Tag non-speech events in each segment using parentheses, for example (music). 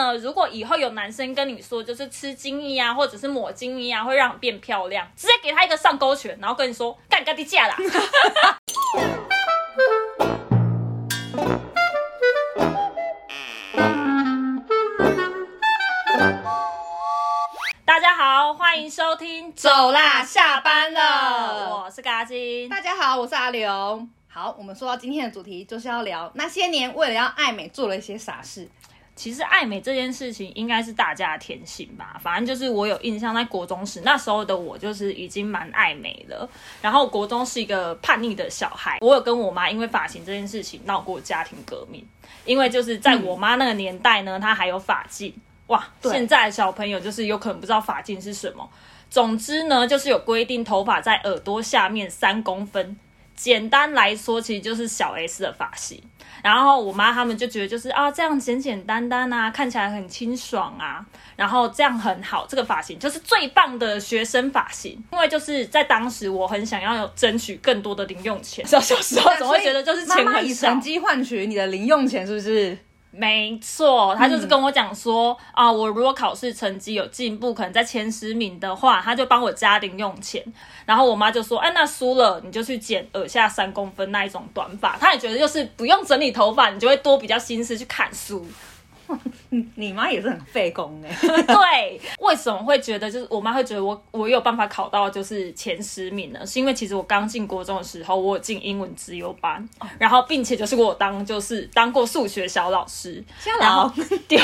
呢，如果以后有男生跟你说，就是吃精益啊，或者是抹精益啊，会让你变漂亮，直接给他一个上勾拳，然后跟你说干干的架啦。(laughs) 大家好，欢迎收听，走啦，下班了。我是嘎金。大家好，我是阿刘。好，我们说到今天的主题，就是要聊那些年为了要爱美做了一些傻事。其实爱美这件事情应该是大家的天性吧，反正就是我有印象，在国中时那时候的我就是已经蛮爱美了。然后国中是一个叛逆的小孩，我有跟我妈因为发型这件事情闹过家庭革命。因为就是在我妈那个年代呢，她还有发髻哇，对现在的小朋友就是有可能不知道发髻是什么。总之呢，就是有规定头发在耳朵下面三公分。简单来说，其实就是小 S 的发型。然后我妈他们就觉得就是啊，这样简简单单啊，看起来很清爽啊，然后这样很好，这个发型就是最棒的学生发型。因为就是在当时，我很想要有争取更多的零用钱，小小时候总会觉得就是钱妈妈以成。绩换取你的零用钱，是不是？没错，他就是跟我讲说、啊，我如果考试成绩有进步，可能在前十名的话，他就帮我加零用钱。然后我妈就说，哎，那输了你就去剪耳下三公分那一种短发。她也觉得就是不用整理头发，你就会多比较心思去看书。(laughs) 你妈也是很费工哎、(laughs) 对，为什么会觉得就是我妈会觉得我我有办法考到就是前十名呢？是因为其实我刚进国中的时候，我有进英文资优班，然后并且就是我有当就是当过数学小老师，然后老丢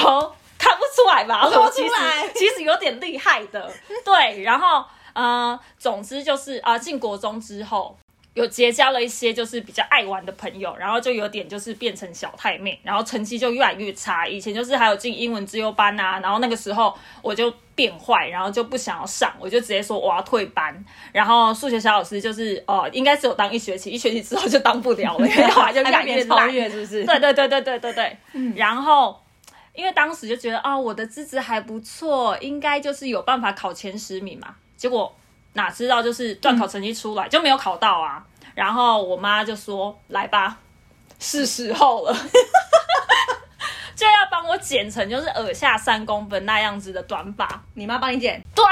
看不出来吧？(laughs) 看不我其实出来其实有点厉害的，对，然后呃，总之就是啊，进国中之后。有结交了一些就是比较爱玩的朋友，然后就有点就是变成小太妹，然后成绩就越来越差。以前就是还有进英文自优班啊，然后那个时候我就变坏，然后就不想要上，我就直接说我要退班。然后数学小老师就是呃，应该只有当一学期，一学期之后就当不了了，因为后来就 (laughs) 越来越超烂。越，是不是？对对对对对对对，然后因为当时就觉得啊、我的资质还不错，应该就是有办法考前十名嘛。结果哪知道就是段考成绩出来、就没有考到啊。然后我妈就说：“来吧，是时候了。(laughs) ”就要帮我剪成就是耳下三公分那样子的短发。你妈帮你剪，对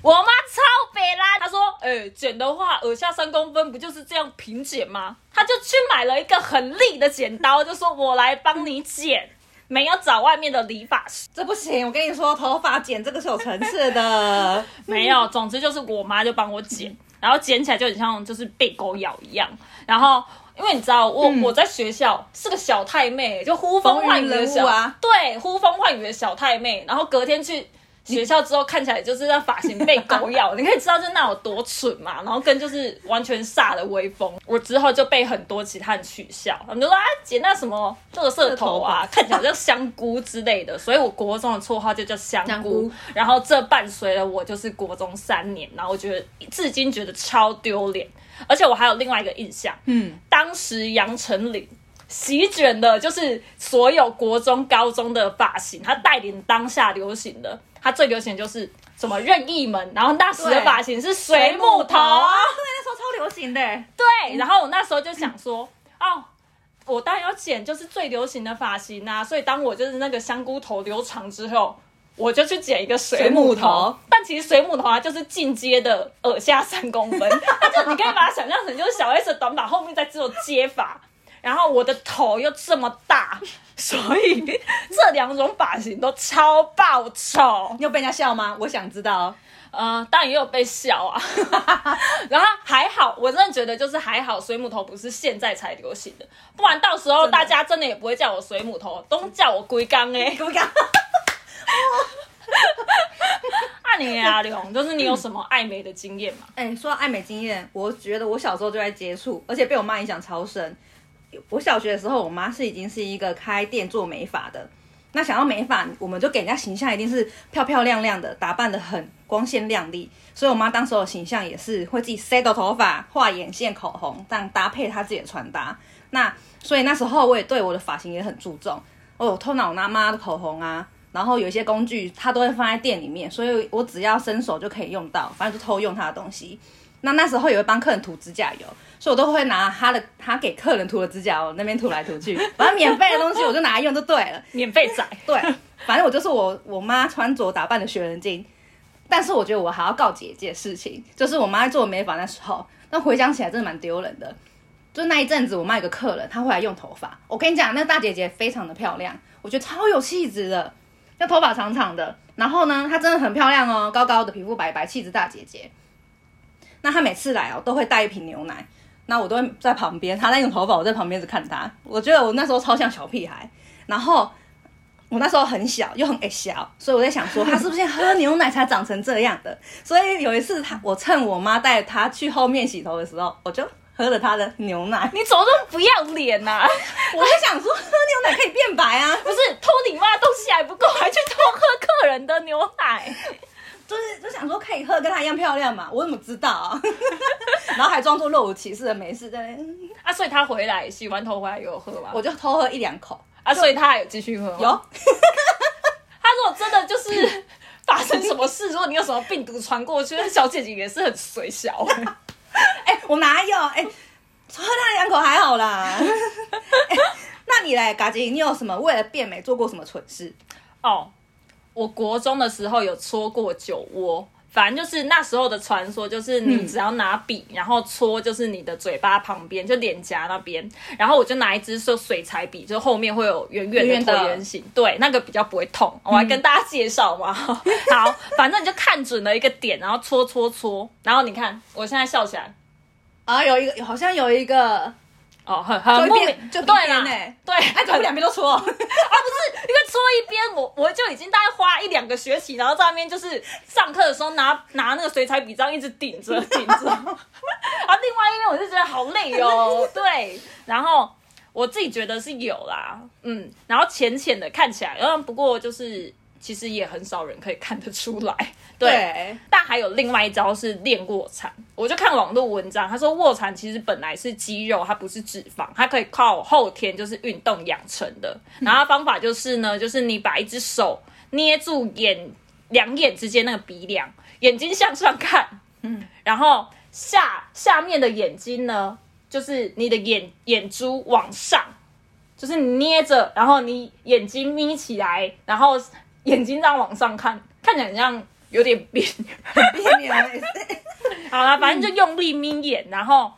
我妈超北啦，她说，哎、剪的话耳下三公分不就是这样平剪吗？她就去买了一个很利的剪刀，就说我来帮你剪，没有找外面的理发师，这不行。我跟你说，头发剪这个是有层次的。(laughs) 没有，总之就是我妈就帮我剪，然后剪起来就很像就是被狗咬一样，然后。因为你知道我、我在学校是个小太妹，就呼风唤雨的小啊对，呼风唤雨的小太妹。然后隔天去学校之后，看起来就是那发型被狗咬，(laughs) 你可以知道就那有多蠢嘛。然后跟就是完全煞的威风。我之后就被很多其他人取笑，他们就说啊剪那什么乐色头啊，看起来像香菇之类的。所以我国中的绰号就叫香菇。然后这伴随了我就是国中三年，然后我觉得至今觉得超丢脸。而且我还有另外一个印象，嗯，当时杨丞琳席卷的就是所有国中、高中的发型，他带领当下流行的，他最流行的就是什么任意门，然后那时的发型是水母头啊，对，那时候超流行的。对，然后我那时候就想说，哦。我当然要剪就是最流行的发型啊，所以当我就是那个香菇头留长之后，我就去剪一个水母头。母头但其实水母头啊就是进阶的耳下三公分，(laughs) 它就你可以把它想象成就是小 S 的短发后面再只有接发，然后我的头又这么大，(laughs) 所以 (laughs) 这两种发型都超爆丑。你有被人家笑吗？我想知道。呃，当然也有被笑啊，(laughs) 然后还好，我真的觉得就是还好，水母头不是现在才流行的，不然到时候大家真的也不会叫我水母头，都叫我龟缸哎。怎么讲？那你阿龙，就是你有什么爱美的经验吗？哎、说到爱美经验，我觉得我小时候就在接触，而且被我妈影响超深。我小学的时候，我妈是已经是一个开店做美发的。那想要美发，我们就给人家形象一定是漂漂亮亮的，打扮的很光鲜亮丽。所以我妈当时的形象也是会自己塞到头发、画眼线、口红，这样搭配她自己的穿搭。那所以那时候我也对我的发型也很注重。我偷拿我妈妈的口红啊，然后有一些工具她都会放在店里面，所以我只要伸手就可以用到，反正就偷用她的东西。那那时候也会帮客人涂指甲油，所以我都会拿他的他给客人涂的指甲油那边涂来涂去，(laughs) 反正免费的东西我就拿来用就对了。免费仔，对，反正我就是我我妈穿着打扮的学人精。但是我觉得我还要告诫一件事情，就是我妈在做美发那时候，那回想起来真的蛮丢人的。就那一阵子，我妈有个客人，她会来用头发。我跟你讲，那大姐姐非常的漂亮，我觉得超有气质的，那头发长长的，然后呢，她真的很漂亮哦，高高的，皮肤白白，气质大姐姐。那他每次来哦，都会带一瓶牛奶，那我都会在旁边，他在用头发，我在旁边一直看他。我觉得我那时候超像小屁孩，然后。我那时候很小，又很矮小，所以我在想说，他是不是喝牛奶才长成这样的？所以有一次，他我趁我妈带他去后面洗头的时候，我就喝了他的牛奶。(laughs) 你怎么这么不要脸呐？我就想说，喝牛奶可以变白啊！不是偷你妈的东西还不够，还去偷喝客人的牛奶？(laughs) 就是就想说可以喝跟她一样漂亮嘛？我怎么知道啊？(laughs) 然后还装作若无其事的没事在那。啊，所以她回来洗完头回来有喝吗？我就偷喝一两口。啊，所以她还有继续喝吗？有。(laughs) 他如果真的就是 (laughs) 发生什么事，如果你有什么病毒传过去，小姐姐也是很随小。哎，我哪有？哎，喝他两口还好啦。那你嘞，嘎吉，你有什么为了变美做过什么蠢事？哦，我国中的时候有搓过酒窝。反正就是那时候的传说，就是你只要拿笔，然后搓，就是你的嘴巴旁边，就脸颊那边，然后我就拿一支说水彩笔，就后面会有圆圆的椭圆形，对，那个比较不会痛。我来跟大家介绍嘛。(laughs) 好，反正你就看准了一个点，然后搓搓搓，然后你看我现在笑起来，啊，有一个好像有一个。哦，很很莫名，就对了，对，哎，怎么两边都搓？(laughs) 啊，不是，因为搓一边，我我就已经大概花一两个学期，然后在那边就是上课的时候拿拿那个水彩笔这样一直顶着顶着，然 (laughs) 后另外一边我就觉得好累哦，对，然后我自己觉得是有啦，嗯，然后浅浅的看起来，然后不过就是其实也很少人可以看得出来。(laughs) 对，但还有另外一招是练卧蚕。我就看网络文章，他说卧蚕其实本来是肌肉，它不是脂肪，它可以靠后天就是运动养成的。然后方法就是呢，就是你把一只手捏住眼两眼之间那个鼻梁，眼睛向上看，嗯，然后下下面的眼睛呢，就是你的眼眼珠往上，就是你捏着，然后你眼睛眯起来，然后眼睛这样往上看，看起来像。有点别别扭，(laughs) 好了，反正就用力眯眼，然后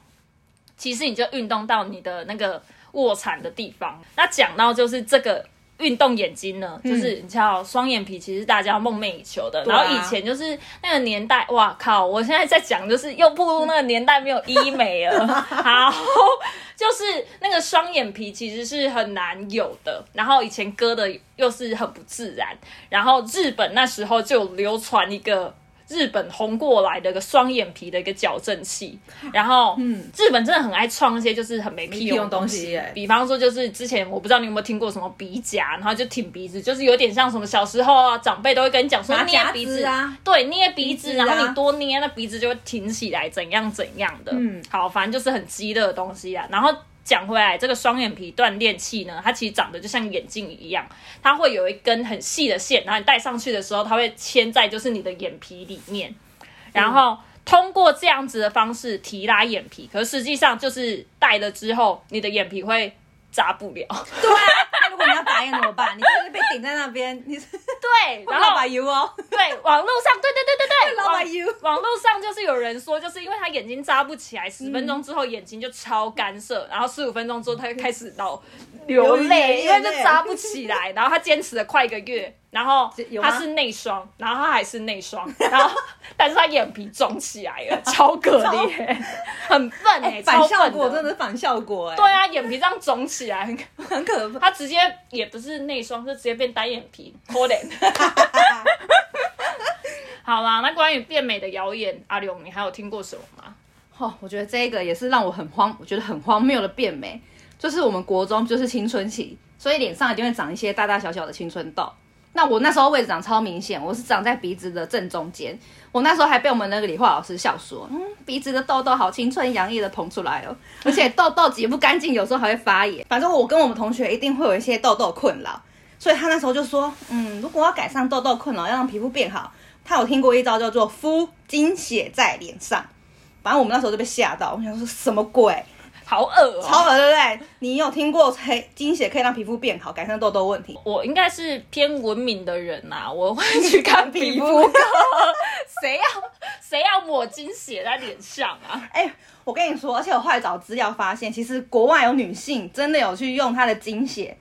其实你就运动到你的那个卧蚕的地方。那讲到就是这个运动眼睛呢，就是你知道双眼皮，其实大家梦寐以求的。然后以前就是那个年代，哇靠！我现在在讲就是又步入那个年代没有医美了。(laughs) 好。就是那个双眼皮其实是很难有的，然后以前割的又是很不自然，然后日本那时候就流传一个日本红过来的一个双眼皮的一个矫正器，然后嗯，日本真的很爱创一些就是很没屁用的东西，比方说就是之前我不知道你有没有听过什么鼻夹，然后就挺鼻子，就是有点像什么小时候啊长辈都会跟你讲说捏鼻子啊，对，捏鼻子，然后你多捏那鼻子就会挺起来，怎样怎样的，嗯，好，反正就是很激的东西啊，然后。讲回来，这个双眼皮锻炼器呢，它其实长得就像眼镜一样，它会有一根很细的线，然后你戴上去的时候，它会牵在就是你的眼皮里面，然后通过这样子的方式提拉眼皮，可实际上就是戴了之后，你的眼皮会扎不了。对啊。如果你要打眼怎么办？你就是被顶在那边，你是对，(laughs) 然后把油哦，对，网络上，对对对对对，(laughs) 网络上就是有人说，就是因为他眼睛扎不起来，十分钟之后眼睛就超干涩，然后十五分钟之后他就开始老流泪，因为就扎不起来，然后他坚持了快一个月。然后他是内双，然后他还是内双，(laughs) 然后但是他眼皮肿起来了，(laughs) 超可怜，很笨哎，反效果真的反效果哎。对啊，眼皮这样肿起来很 (laughs) 很可怕。他直接也不是内双，是直接变单眼皮，可怜。好啦，那关于变美的谣言，阿勇，你还有听过什么吗？哦，我觉得这个也是让我很荒，我觉得很荒谬的变美，就是我们国中就是青春期，所以脸上一定会长一些大大小小的青春痘。那我那时候位置长超明显，我是长在鼻子的正中间。我那时候还被我们那个理化老师笑说：“嗯，鼻子的痘痘好青春洋溢的膨出来哦，而且痘痘挤不干净，有时候还会发炎。反正我跟我们同学一定会有一些痘痘困扰，所以他那时候就说：嗯，如果要改善痘痘困扰，要让皮肤变好，他有听过一招叫做敷精血在脸上。反正我们那时候就被吓到，我想说什么鬼，好恶哦、超恶对不对？你有听过黑精血可以让皮肤变好，改善痘痘问题？我应该是偏文明的人呐、我会去看皮肤科。(laughs) 谁要谁要抹精血在脸上啊？哎、我跟你说，而且我后来找资料发现，其实国外有女性真的有去用她的精血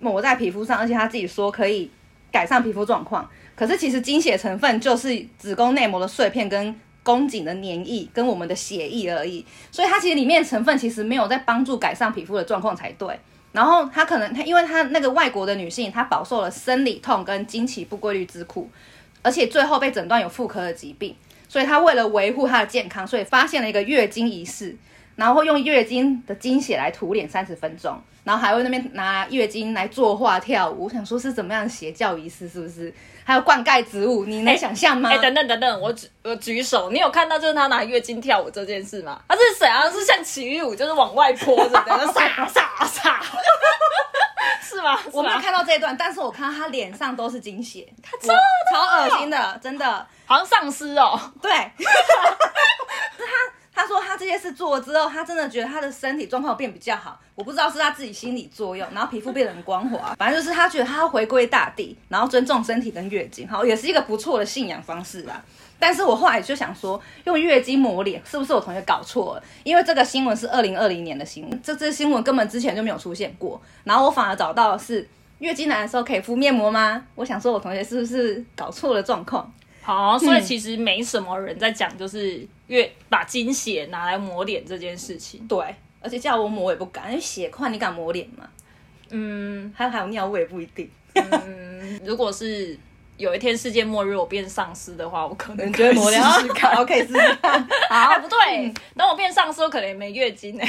抹在皮肤上，而且她自己说可以改善皮肤状况。可是其实精血成分就是子宫内膜的碎片跟宫颈的粘液跟我们的血液而已，所以它其实里面成分其实没有在帮助改善皮肤的状况才对。然后她可能她因为她那个外国的女性，她饱受了生理痛跟经期不规律之苦，而且最后被诊断有妇科的疾病。所以她为了维护她的健康，所以发现了一个月经仪式，然后用月经的经血来涂脸三十分钟，然后还会那边拿月经来作画跳舞。我想说是怎么样的邪教仪式，是不是？还有灌溉植物，你能想象吗？哎、等等等等，我举我举手，你有看到就是他拿月经跳舞这件事吗？他是谁啊？是像体育舞，就是往外泼着的，那撒撒撒，(laughs) 是吗？我没有看到这一段，但是我看到他脸上都是精血，超超恶心的，真的。好像丧尸哦。对，他说他这些事做了之后，他真的觉得他的身体状况变比较好。我不知道是他自己心理作用，然后皮肤变得很光滑，反正就是他觉得他要回归大地，然后尊重身体跟月经，好，也是一个不错的信仰方式啦。但是我后来就想说，用月经抹脸是不是我同学搞错了？因为这个新闻是二零二零年的新闻，这这新闻根本之前就没有出现过。然后我反而找到的是月经来的时候可以敷面膜吗？我想说，我同学是不是搞错了状况？好，所以其实没什么人在讲，就是越把精血拿来抹脸这件事情。对，而且叫我抹我也不敢，因为血块你敢抹脸吗？嗯还有还有尿味也不一定。嗯，(laughs) 如果是有一天世界末日我变丧尸的话，我可能你觉得抹脸可以试试看。(laughs) 好，可以试试看。哎，(laughs) 好，不对，等我变丧尸，我可能也没月经呢。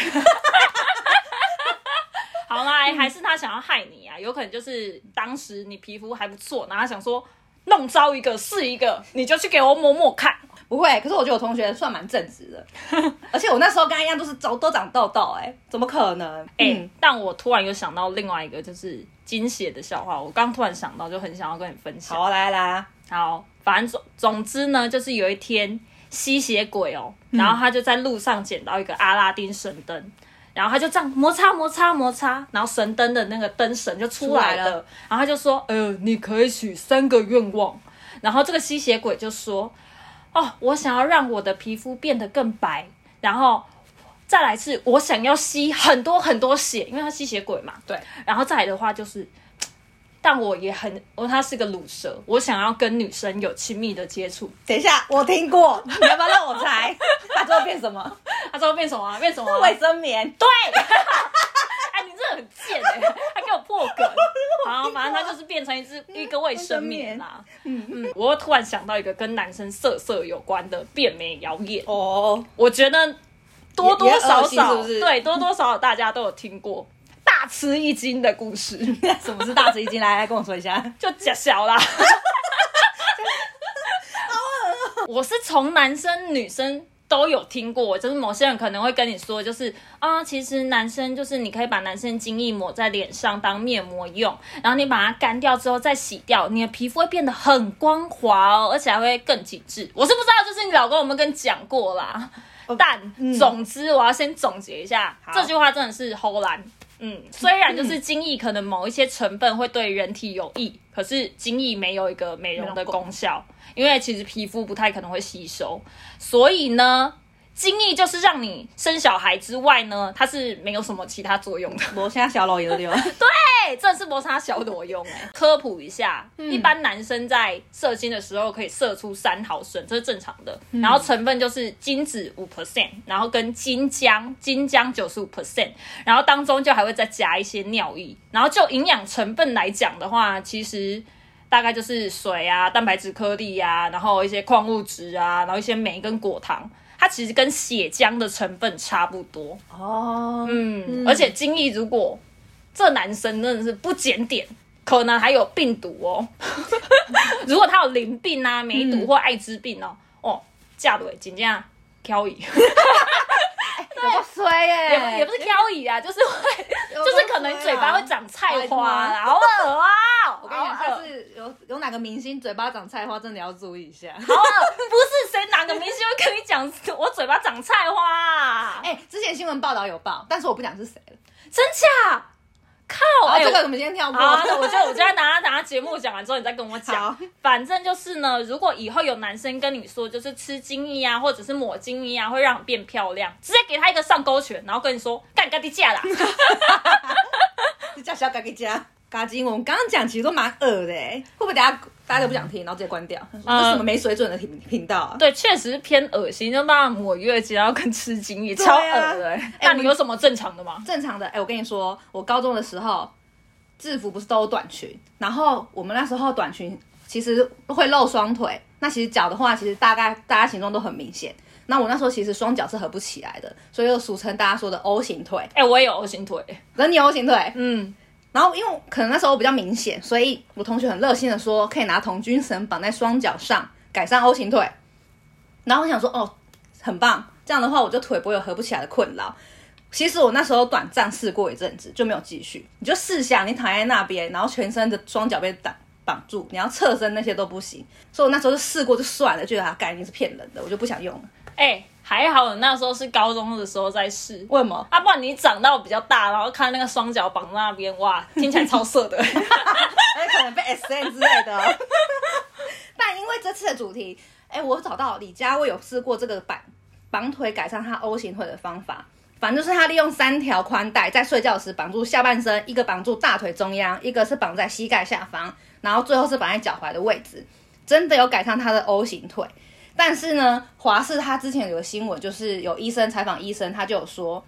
好啦，还是他想要害你啊？有可能就是当时你皮肤还不错，然后他想说弄糟一个是一个，你就去给我抹抹看。不会。可是我觉得我同学算蛮正直的，(laughs) 而且我那时候跟他一样都是都都长痘痘，哎，怎么可能？哎、嗯，但我突然有想到另外一个就是惊血的笑话，我刚突然想到，就很想要跟你分享。好来，来啦，好，反正总总之呢，就是有一天吸血鬼哦，然后他就在路上捡到一个阿拉丁神灯，然后他就这样摩擦摩擦摩擦，然后神灯的那个灯神就出来了，出来了然后他就说，呃，你可以许三个愿望，然后这个吸血鬼就说，哦，我想要让我的皮肤变得更白，然后。再来是我想要吸很多很多血，因为他吸血鬼嘛。对，然后再来的话就是，但我也很，我他是个乳蛇，我想要跟女生有亲密的接触。等一下，我听过，你要不要让我猜？(laughs) 他最后变什么？他最后变什么、啊？变什么、啊？卫生棉。对，(laughs) 哎，你这很贱哎、还给我破梗。好，反正他就是变成一只一个卫生棉啦。嗯嗯，我又突然想到一个跟男生色色有关的变美谣言，哦，我觉得多多少少是不是对多多少少大家都有听过大吃一惊的故事，(laughs) 什么是大吃一惊？来 (laughs) 来跟我说一下。就假小啦。(laughs) 我是从男生女生都有听过，就是某些人可能会跟你说，就是啊，其实男生就是你可以把男生精液抹在脸上当面膜用，然后你把它干掉之后再洗掉，你的皮肤会变得很光滑哦，而且还会更紧致。我是不知道，就是你老公有没有跟你讲过啦。但总之，我要先总结一下，好这句话真的是齁蓝。嗯，虽然就是精益可能某一些成分会对人体有益，可是精益没有一个美容的功效，因为其实皮肤不太可能会吸收，所以呢，精液就是让你生小孩之外呢，它是没有什么其他作用的。(laughs) 磨砂小老也流。(laughs) 对，这是磨砂小裸用哎。(laughs) 科普一下，一般男生在射精的时候可以射出三毫升，这是正常的。然后成分就是精子五 percent，然后跟金浆，金浆九十五 percent，然后当中就还会再加一些尿液。然后就营养成分来讲的话，其实。大概就是水啊、蛋白质颗粒啊，然后一些矿物质啊，然后一些酶跟果糖，它其实跟血浆的成分差不多。哦，嗯，而且精液如果这男生真的是不检点，可能还有病毒哦。(laughs) 如果他有淋病啊、梅毒或艾滋病哦，哦，嫁对真正挑乙，有个衰耶，也不也不是挑乙啊，就是会，(laughs) 就是可能嘴巴会长菜花啦，好恶啊！我跟你讲，下次有有哪个明星嘴巴长菜花，真的要注意一下。好恶，不是谁哪个明星会跟你讲我嘴巴长菜花、啊？(laughs) 哎、之前新闻报道有报，但是我不讲是谁了。真假？靠！这个我们先跳过。好啊，那我就我就要拿拿节目讲完之后，你再跟我讲。反正就是呢，如果以后有男生跟你说，就是吃精益啊，或者是抹精益啊，会让你变漂亮，直接给他一个上勾拳，然后跟你说干干地架啦。(laughs) 你叫小嘎给加嘎金，我们刚刚讲其实都蛮恶的哎，会不会等下大家都不想听，然后直接关掉？这是什么没水准的频频道啊？对，确实是偏恶心，就把抹月经然后跟吃惊也，超恶的、欸。那你有什么正常的吗？正常的，哎、我跟你说，我高中的时候制服不是都有短裙，然后我们那时候短裙其实会露双腿，那其实脚的话，其实大概大家形状都很明显。那我那时候其实双脚是合不起来的，所以又俗称大家说的 O 型腿。哎、我也有 O 型腿。可是你有 O 型腿，嗯，然后因为可能那时候比较明显，所以我同学很热心的说，可以拿童军绳绑在双脚上，改善 O 型腿。然后我想说，哦，很棒，这样的话我就腿不会有合不起来的困扰。其实我那时候短暂试过一阵子，就没有继续。你就试想，你躺在那边，然后全身的双脚被绑绑住，你要侧身那些都不行。所以我那时候就试过就算了，觉得它概念是骗人的，我就不想用了。哎、还好我那时候是高中的时候在试。为什么？啊，不然你长到比较大，然后看那个双脚绑在那边，哇，听起来超色的。(laughs) 哎，可能被 S N 之类的。(laughs) 但因为这次的主题，哎，我找到李佳薇有试过这个绑绑腿改善她 O 型腿的方法。反正就是他利用三条宽带在睡觉时绑住下半身，一个绑住大腿中央，一个是绑在膝盖下方，然后最后是绑在脚踝的位置，真的有改善他的 O 型腿。但是呢，华视他之前有个新闻，就是有医生采访医生，他就有说，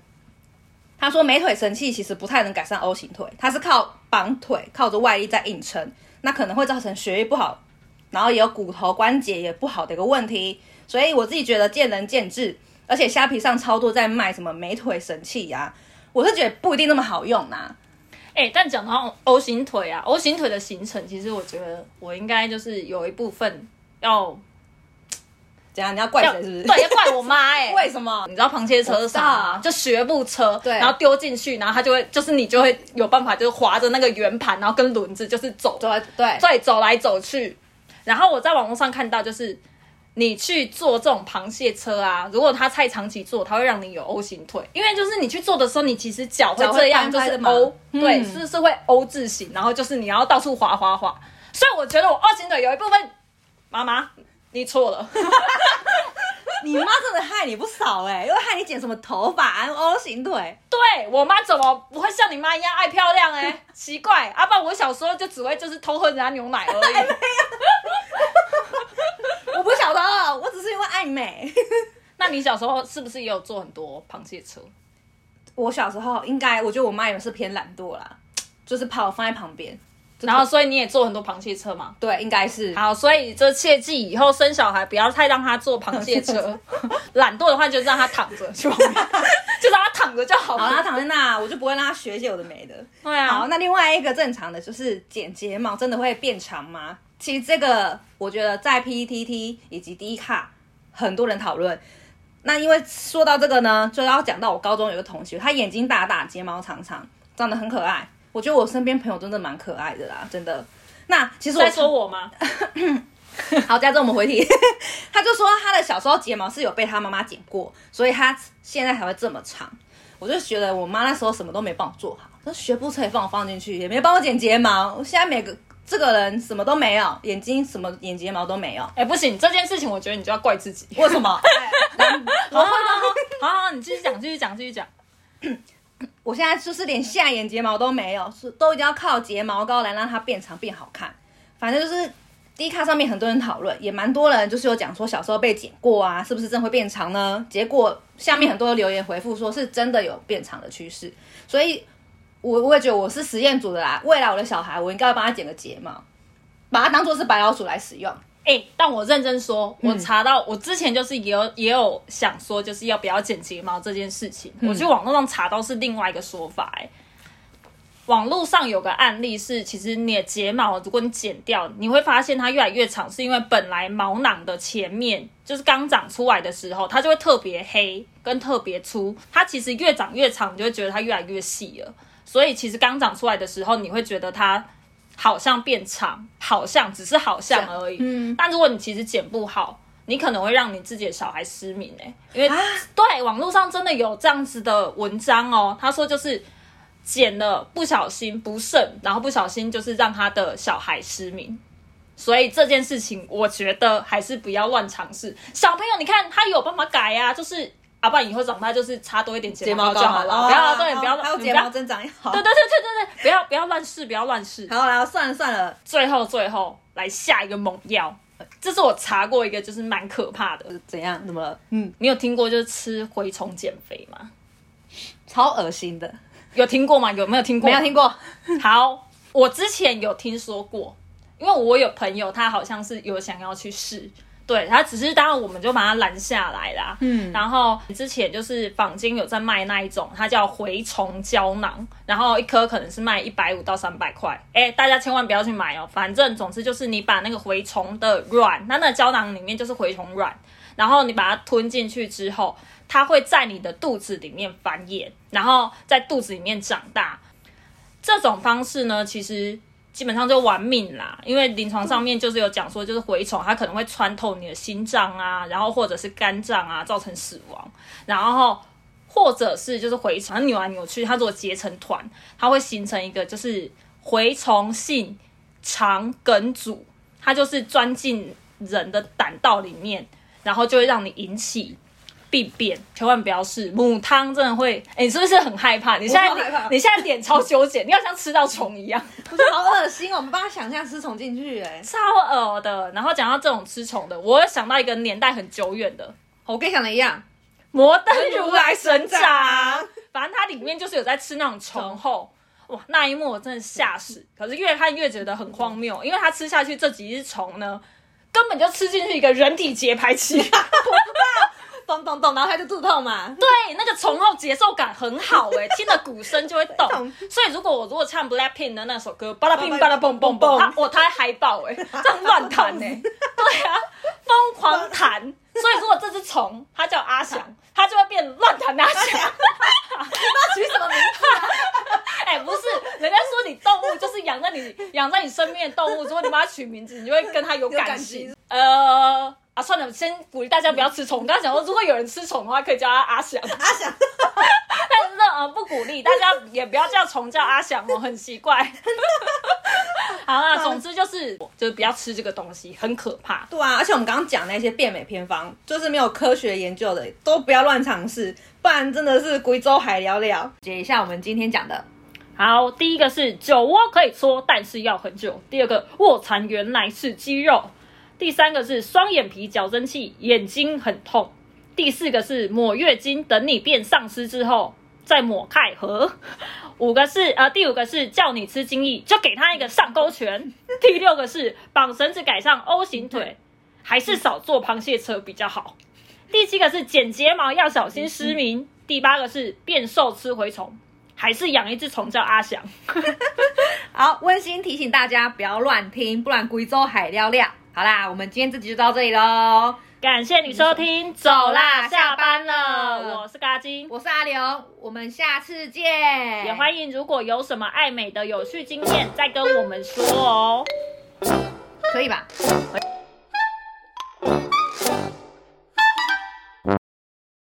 他说美腿神器其实不太能改善 O 型腿，它是靠绑腿，靠着外力在硬撑，那可能会造成血液不好，然后也有骨头关节也不好的一个问题。所以我自己觉得见仁见智，而且虾皮上超多在卖什么美腿神器呀、我是觉得不一定那么好用呐、哎、但讲到 O 型腿啊，O 型腿的形成，其实我觉得我应该就是有一部分要怎样？你要怪谁是不是？对，要怪我妈哎、(laughs) 为什么你？知道螃蟹车是啥？就学步车，对然后丢进去，然后它就会，就是你就会有办法，就是划着那个圆盘，然后跟轮子就是走，对对对，走来走去。然后我在网络上看到，就是你去坐这种螃蟹车啊，如果它太长期坐，它会让你有 O 型腿，因为就是你去坐的时候，你其实脚会这样，就是 O，嗯对，是是会 O 字形，然后就是你要到处滑滑滑。所以我觉得我 O 型腿有一部分，妈妈你错了。(laughs) 你妈真的害你不少哎、又害你剪什么头发、还有 O 型腿。对我妈怎么不会像你妈一样爱漂亮哎、(laughs) 奇怪，阿、啊、不然我小时候就只会就是偷喝人家牛奶而已。(laughs) 我不晓得，我只是因为爱美。那你小时候是不是也有坐很多螃蟹车？我小时候应该，我觉得我妈也是偏懒惰啦，就是怕我放在旁边。然后所以你也坐很多螃蟹车嘛？对，应该是。好，所以这切记以后生小孩不要太让他坐螃蟹车，(laughs) 懒惰的话就让他躺着去旁边，(laughs) 就让他躺着就好好，他了。躺在那，我就不会让他学一些有的没的。对啊好，，那另外一个正常的就是剪睫毛，真的会变长吗？其实这个我觉得在 PTT 以及 D 卡很多人讨论。那因为说到这个呢，就要讲到我高中有个同学，他眼睛大大，睫毛长长，长得很可爱。我觉得我身边朋友真的蛮可爱的啦，真的。那其实我在说我吗？(coughs) 好，加之我们回题，(laughs) 他就说他的小时候睫毛是有被他妈妈剪过，所以他现在才会这么长。我就觉得我妈那时候什么都没帮我做好，那学步车也放我放进去，也没帮我剪睫毛。我现在每个这个人什么都没有，眼睛什么眼睫毛都没有，哎、不行，这件事情我觉得你就要怪自己。为什么？好好好好好，(laughs) 你继续讲，继续讲，继续讲。我现在就是连下眼睫毛都没有，是都一定要靠睫毛膏来让它变长变好看。反正就是 D 卡上面很多人讨论，也蛮多人就是有讲说小时候被剪过啊，是不是真会变长呢？结果下面很多留言回复说是真的有变长的趋势，所以我我也觉得我是实验组的啦，未来我的小孩我应该要帮他剪个睫毛，把它当做是白老鼠来使用。哎、但我认真说，我查到，我之前就是也有也有想说，就是要不要剪睫毛这件事情，我去网络上查到是另外一个说法、哎，网络上有个案例是，其实你的睫毛如果你剪掉，你会发现它越来越长，是因为本来毛囊的前面就是刚长出来的时候，它就会特别黑跟特别粗，它其实越长越长，你就会觉得它越来越细了。所以其实刚长出来的时候，你会觉得它好像变长，好像只是好像而已。嗯但如果你其实剪不好，你可能会让你自己的小孩失明哎、因为、啊对网络上真的有这样子的文章哦，他说就是剪了不小心不慎，然后不小心就是让他的小孩失明。所以这件事情，我觉得还是不要乱尝试。小朋友，你看他有办法改呀、就是啊，不然以后长大就是擦多一点睫睫毛就好了。了，不要哦对，不要还有睫毛增长也好。对对对对对对，不要不要乱试，不要乱试。好啦，算了算了，最后最后来下一个猛药，这是我查过一个，就是蛮可怕的。怎样？怎么了？嗯，你有听过就是吃蛔虫减肥吗？超恶心的，有听过吗？有没有听过？没有听过。(laughs) 好，我之前有听说过，因为我有朋友，他好像是有想要去试，对他只是当然我们就把它拦下来啦。嗯然后之前就是坊间有在卖那一种，它叫蛔虫胶囊，然后一颗可能是卖一百五到三百块。哎，大家千万不要去买哦，反正总之就是你把那个蛔虫的卵，那那个胶囊里面就是蛔虫卵，然后你把它吞进去之后，它会在你的肚子里面繁衍，然后在肚子里面长大。这种方式呢，其实基本上就玩命啦，因为临床上面就是有讲说，就是蛔虫它可能会穿透你的心脏啊，然后或者是肝脏啊，造成死亡，然后或者是就是蛔虫它扭来扭去，它如果结成团，它会形成一个就是蛔虫性肠梗阻，它就是钻进人的胆道里面，然后就会让你引起。病变，千万不要试母汤，真的会。哎、你是不是很害怕？你现在我超害怕你现在脸超纠结，你要像吃到虫一样。(laughs) 不是好恶心哦！我们帮他想象吃虫进去，哎，超恶的。然后讲到这种吃虫的，我有想到一个年代很久远的我跟你想的一样，摩登如来神掌，反正它里面就是有在吃那种虫后。哇，那一幕我真的吓死！可是越看越觉得很荒谬，因为他吃下去这几只虫呢，根本就吃进去一个人体节拍器。(laughs) (laughs) 咚咚咚，然后他就肚痛嘛。(laughs) 对，那个虫后节奏感很好哎、(laughs) 听了鼓声就会动。所以如果我如果唱 Blackpink 的那首歌，巴拉乒巴拉蹦蹦蹦，他我他会嗨爆哎、(laughs) 这样乱弹哎，对啊，疯狂弹。所以如果这只虫它叫阿翔，它就会变乱弹阿翔。那取什么名字？哎、不是，人家说你动物就是养在你养在你身边的动物，如果你把它取名字，你就会跟它有有感感情情。呃。啊，算了，先鼓励大家不要吃虫。我刚刚讲说，如果有人吃虫的话，可以叫他阿翔。阿翔，(laughs) 但是呢，呃，不鼓励大家也不要叫虫叫阿翔哦，很奇怪。(laughs) 好啦，总之就是就是不要吃这个东西，很可怕。对啊，而且我们刚刚讲那些变美偏方，就是没有科学研究的，都不要乱尝试，不然真的是贵州海聊聊。解一下我们今天讲的，好，第一个是酒窝可以搓，但是要很久。第二个卧蚕原来是肌肉。第三个是双眼皮矫正器，眼睛很痛。第四个是抹月经，等你变丧尸之后再抹钙盒。五个是呃，第五个是叫你吃精益，就给他一个上勾拳。(laughs) 第六个是绑绳子改上 O 型腿，还是少坐螃蟹车比较好。第七个是剪睫毛要小心失明。第八个是变瘦吃蛔虫，还是养一只虫叫阿翔。(laughs) (laughs) 好，温馨提醒大家不要乱听，不然贵州海聊聊。好啦，我们今天这集就到这里喽。感谢你收听，走啦，下班了，我是嘎金，我是阿刘，我们下次见。也欢迎如果有什么爱美的有趣经验，再跟我们说哦。可以吧？